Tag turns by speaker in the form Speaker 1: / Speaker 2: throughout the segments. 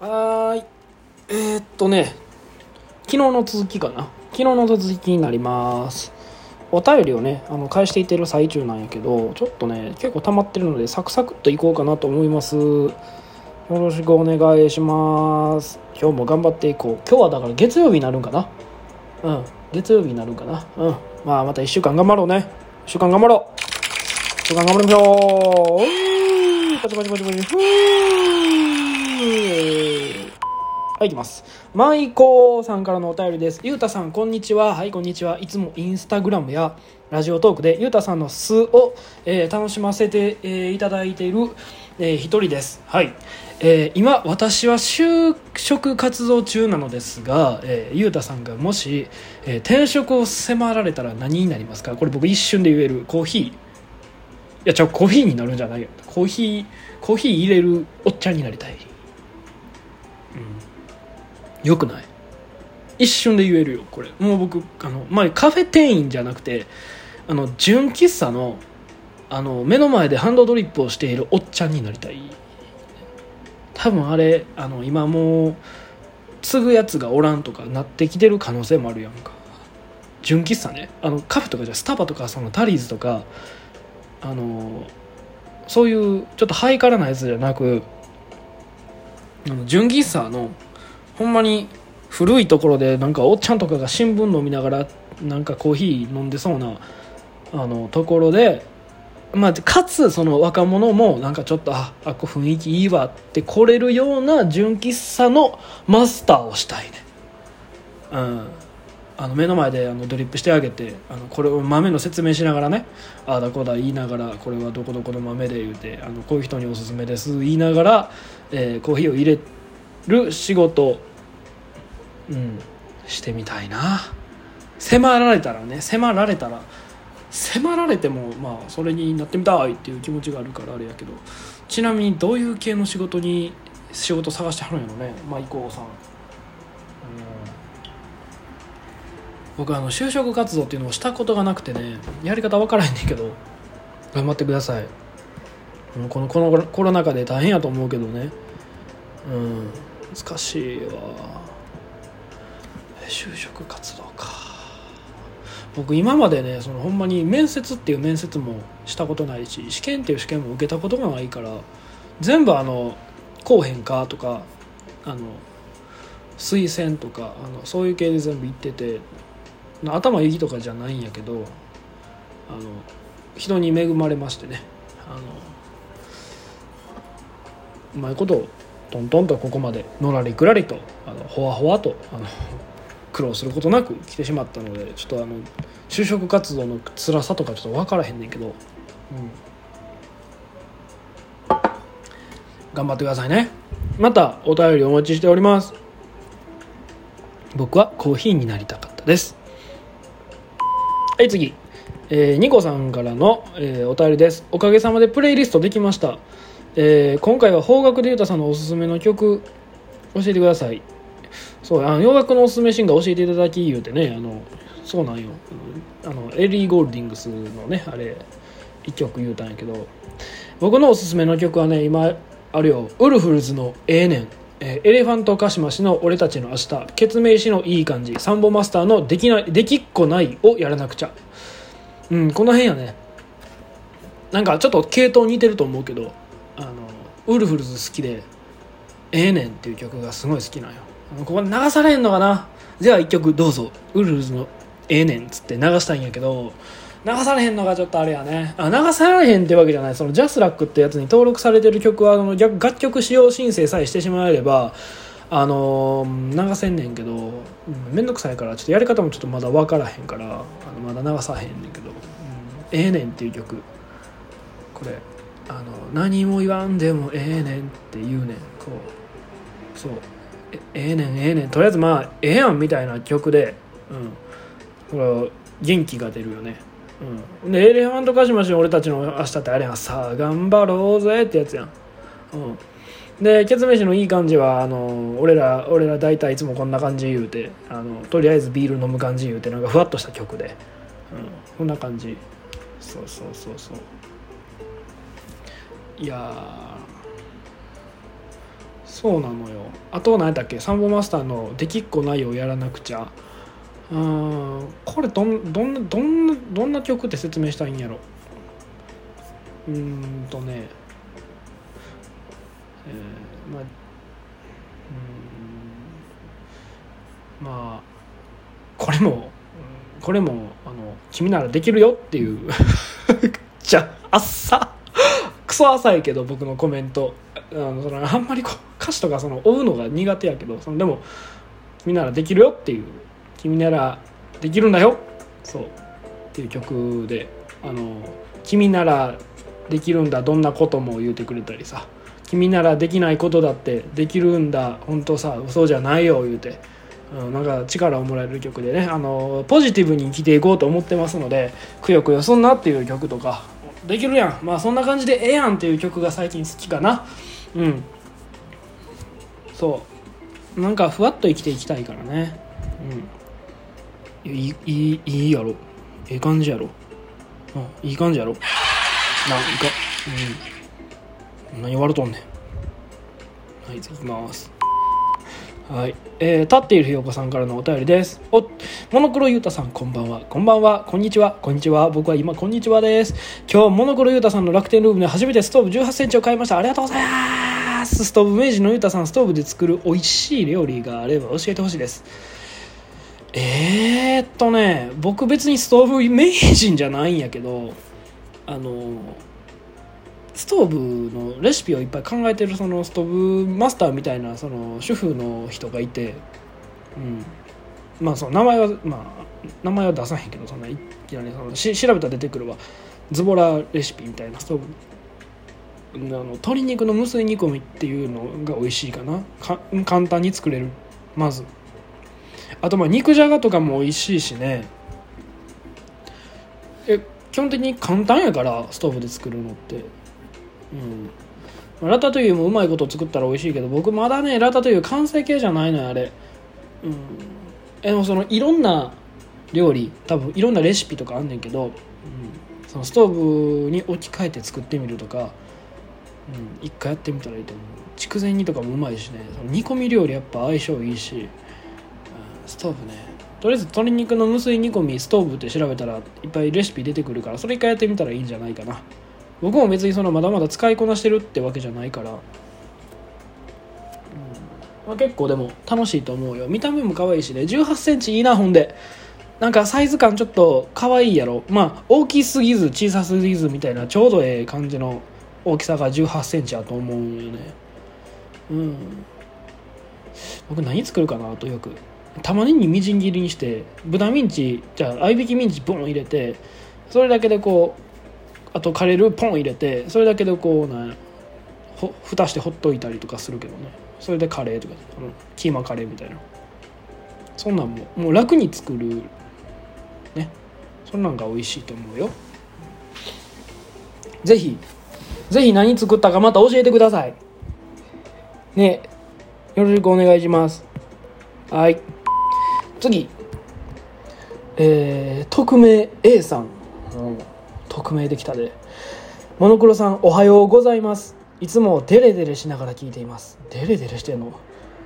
Speaker 1: はい。えー、っとね。昨日の続きかな。昨日の続きになります。お便りをねあの返していってる最中なんやけどちょっとね結構溜まってるのでサクサクっといこうかなと思います。よろしくお願いします。今日も頑張っていこう。今日はだから月曜日になるんかな。うん。月曜日になるんかな。うん。まあまた1週間頑張ろうね。1週間頑張ろう。1週間頑張りましょう。うーパチパチパチパチ。ふーはい、いきます。マイコさんからのお便りです。ゆうたさん、こんにちは。はい、こんにちは。いつもインスタグラムやラジオトークでゆうたさんの素を、えー楽しませて、えーいただいている、えー一人です。はい。えー今、私は就職活動中なのですが、えーゆうたさんがもし、えー転職を迫られたら何になりますか？これ僕一瞬で言えるコーヒー。いや、ちゃコーヒーになるんじゃないよ。コーヒー、コーヒー入れるおっちゃんになりたい。よくない？一瞬で言えるよこれ。もう僕あの前カフェ店員じゃなくてあの純喫茶のあの目の前でハンドドリップをしているおっちゃんになりたい。多分あれあの今もう継ぐやつがおらんとかなってきてる可能性もあるやんか。純喫茶ね。あのカフェとかじゃスタバとかそのタリーズとかあのそういうちょっとハイカラなやつじゃなくあの純喫茶のほんまに古いところでなんかおっちゃんとかが新聞飲みながらなんかコーヒー飲んでそうなあのところで、まあ、かつその若者もなんかちょっとああこ雰囲気いいわって来れるような純喫茶のマスターをしたいね。うん。あの目の前であのドリップしてあげてあのこれを豆の説明しながらねああだこうだ言いながらこれはどこどこの豆で言うてあのこういう人におすすめです言いながら、えーコーヒーを入れてる仕事。うん。してみたいな。迫られたらね迫られたら迫られてもまあそれになってみたいっていう気持ちがあるからあれやけど。ちなみにどういう系の仕事に仕事探してはるんやろねマイコーさん、うん、僕あの就職活動っていうのをしたことがなくてねやり方分からへんねんけど頑張ってください。このこのコロナ禍で大変やと思うけどね。うん。難しいわ。就職活動か。僕今までねそのほんまに面接っていう面接もしたことないし試験っていう試験も受けたことがないから全部あのこうへんかとかあの推薦とかあのそういう系で全部行ってて頭いいとかじゃないんやけどあの人に恵まれましてね。あのうまいことトントンとここまでのらりくらりとあのほわほわとあの苦労することなく来てしまったのでちょっとあの就職活動の辛さとかちょっと分からへんねんけど、うん、頑張ってくださいね。またお便りお待ちしております。僕はコーヒーになりたかったです。はい次。えーニコさんからの、えーお便りです。おかげさまでプレイリストできました、えー今回は邦楽でゆうたさんのおすすめの曲教えてください。そうあの洋楽のおすすめシンガー教えていただき言うてねあのそうなんよ。あのエリー・ゴールディングスのねあれ1曲言うたんやけど僕のおすすめの曲はね今あるよ。ウルフルズの「ええねん」えーエレファントカシマシの「俺たちの明日」ケツメイシの「いい感じ」サンボマスターのできない「できっこない」をやらなくちゃ。うんこの辺やね。なんかちょっと系統似てると思うけど。あのウルフルズ好きで「ええねん」っていう曲がすごい好きなんよ。ここ流されへんのかな？じゃあ一曲どうぞ。ウルフルズの「ええねん」っつって流したいんやけど流されへんのがちょっとあれやね。あ流されへんってわけじゃない。そのジャスラックってやつに登録されてる曲はあの逆楽曲使用申請さえしてしまえればあの流せんねんけどうん面倒くさいからちょっとやり方もちょっとまだ分からへんからあのまだ流さへんねんけど「うん。ええねん」っていう曲。これあの何も言わんでもええねんって言うねん。こうそう。えええねんええねん。とりあえずまあええやんみたいな曲でうん。これ元気が出るよね。うん。でエレファントカシマシの俺たちの明日ってあれやん。さあ頑張ろうぜってやつやん。うん。でケツメイシのいい感じはあの俺ら俺ら大体いつもこんな感じ言うてあのとりあえずビール飲む感じ言うてなんかふわっとした曲で、うん、こんな感じ。そうそうそうそう。いやー。そうなのよ。あと何だっけ？サンボマスターの「できっこないをやらなくちゃ」うんこれどんどんなどんなどんな曲って説明したいんやろ？うーんとね。えー、まあうん。まあこれもこれもあの君ならできるよっていう じゃあっさ。クソ浅いけど僕のコメント。あのそのあんまりこう歌詞とかその追うのが苦手やけどそのでも君ならできるよっていう。君ならできるんだよ。そう。っていう曲であの君ならできるんだ。どんなことも言うてくれたりさ。君ならできないことだってできるんだ。本当さそじゃないよ言うて、うん、なんか力をもらえる曲でね。あのポジティブに生きていこうと思ってますのでくよくよそんなっていう曲とか。できるやん。まあそんな感じでええやんっていう曲が最近好きかな。うん。そう。なんかふわっと生きていきたいからね。うん。いいいいいいやろ。ええ感じやろ。うんいい感じやろ。なんかうん。何言われとんねん。はい次いきます。はい、えー、立っているひよこさんからのお便りです。おっ、モノクロゆうたさん、こんばんは。こんばんは。こんにちは。こんにちは。僕は今、こんにちはです。今日、モノクロゆうたさんの楽天ルームで初めてストーブ18センチを買いました。ありがとうございます。ストーブ明治のゆうたさん、ストーブで作る美味しい料理があれば教えてほしいです。えー、っとね、僕別にストーブ名人じゃないんやけど、あの、ストーブのレシピをいっぱい考えてるそのストーブマスターみたいなその主婦の人がいて、うん、まあその名前はまあ名前は出さへんけどそんないきなりそのし調べたら出てくるわズボラレシピみたいなストーブ。あの鶏肉の無水煮込みっていうのが美味しいかな。か簡単に作れる。まず。あとまあ肉じゃがとかも美味しいしね。え基本的に簡単やからストーブで作るのって。うん。ラタトゥイユもうまいこと作ったら美味しいけど僕まだねラタトゥイユ完成形じゃないのよあれ。うん。でもそのいろんな料理多分いろんなレシピとかあんねんけど、うん、そのストーブに置き換えて作ってみるとか、うん、一回やってみたらいいと思う。筑前煮とかもうまいしね。その煮込み料理やっぱ相性いいし、うん、ストーブね。とりあえず鶏肉の無水煮込みストーブって調べたらいっぱいレシピ出てくるからそれ一回やってみたらいいんじゃないかな。僕も別にそのまだまだ使いこなしてるってわけじゃないから、まあ、結構でも楽しいと思うよ。見た目も可愛いしね。1 8センチいいなほんで。なんかサイズ感ちょっと可愛いやろ。まあ大きすぎず小さすぎずみたいなちょうどええ感じの大きさが1 8センチやと思うよね。うん。僕何作るかなとよく。玉ねぎみじん切りにして豚ミンチじゃあ合いびきミンチボン入れてそれだけでこうあとカレールポン入れてそれだけでこうなほ蓋してほっといたりとかするけどね。それでカレーとかあのキーマカレーみたいな。そんなんももう楽に作るね。そんなんが美味しいと思うよ。ぜひぜひ何作ったかまた教えてください。ね。よろしくお願いします。はい。次。えー、匿名 A さん、うん。匿名できたで。モノクロさんおはようございますいつもデレデレしながら聞いています。デレデレしてんの、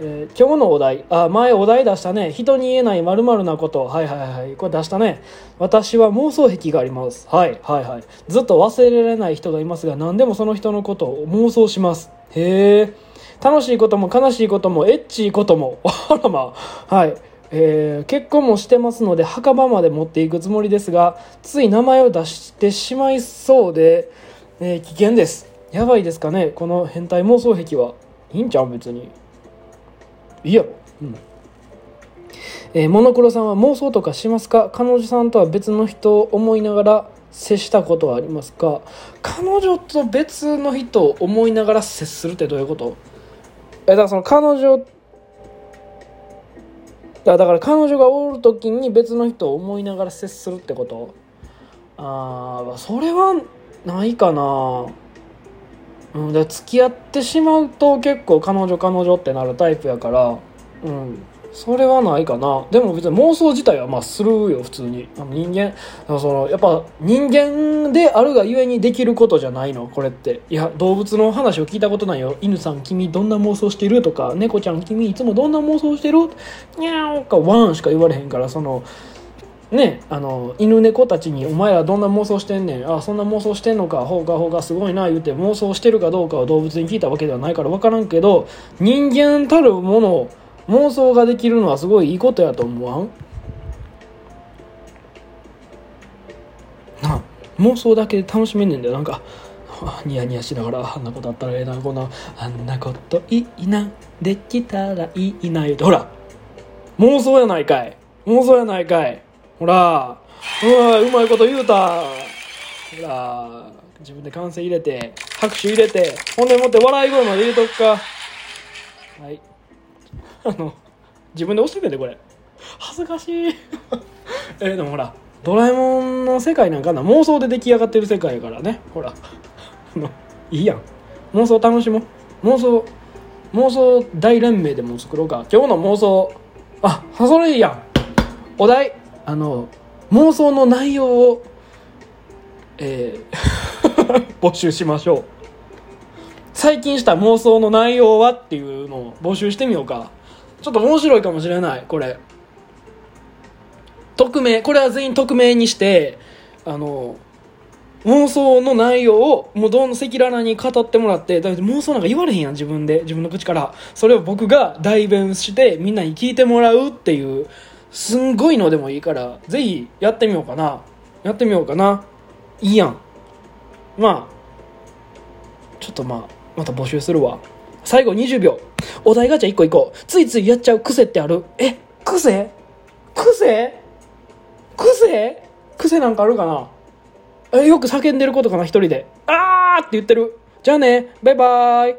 Speaker 1: えー、今日のお題。あ前お題出したね。人に言えないまるなこと。はいはいはい。これ出したね。私は妄想癖があります。はいはいはい。ずっと忘れられない人がいますが何でもその人のことを妄想します。へえ楽しいことも悲しいこともエッチいことも。あらまあ。はい。えー、結婚もしてますので墓場まで持っていくつもりですがつい名前を出してしまいそうで、えー、危険です。やばいですかねこの変態妄想癖は。いいんちゃう別に。いいやろ。うん。えー、モノクロさんは妄想とかしますか？彼女さんとは別の人を思いながら接したことはありますか？彼女と別の人を思いながら接するってどういうこと？えだからその彼女だから彼女がおる時に別の人を思いながら接するってこと？ああそれはないかな。うんで付き合ってしまうと結構彼女彼女ってなるタイプやからうんそれはないかな。でも別に妄想自体はまあするよ普通に。人間そのやっぱ人間であるがゆえにできることじゃないのこれって。いや動物の話を聞いたことないよ。犬さん君どんな妄想してるとか猫ちゃん君いつもどんな妄想してる？にゃーかワンしか言われへんからそのねあの犬猫たちに「お前らどんな妄想してんねん。あそんな妄想してんのか。ほうかほうかすごいな」言うて妄想してるかどうかは動物に聞いたわけではないから分からんけど人間たるもの妄想ができるのはすごいいいことやと思わん？な妄想だけで楽しめんねんだよなんかニヤニヤしながらあんなことあったらええなこんなあんなこといいなできたらいいな言うて。ほら妄想やないかい。妄想やないかい。ほらうわうまいこと言うた。ほら自分で歓声入れて拍手入れてほんでもって笑い声まで入れとくか。はい。あの自分で押してくれ。てこれ恥ずかしい。えでもほらドラえもんの世界なんかな。妄想で出来上がってる世界やからね。ほら。あのいいやん。妄想楽しもう。妄想妄想大連盟でも作ろうか。今日の妄想。あそれいいやん。お題。あの妄想の内容をえー 募集しましょう。最近した妄想の内容はっていうのを募集してみようか。ちょっと面白いかもしれないこれ。匿名これは全員匿名にしてあの妄想の内容をもうどん赤裸々に語ってもらってだって妄想なんか言われへんやん自分で自分の口から。それを僕が代弁してみんなに聞いてもらうっていうすんごいのでもいいからぜひやってみようかな。やってみようかな。いいやん。まあちょっとまあまた募集するわ。最後20秒。お題ガチャ1個いこうついついやっちゃう癖ってある？え癖？癖？癖？癖なんかあるかな？えよく叫んでることかな一人で。あーって言ってる。じゃあね。バイバーイ。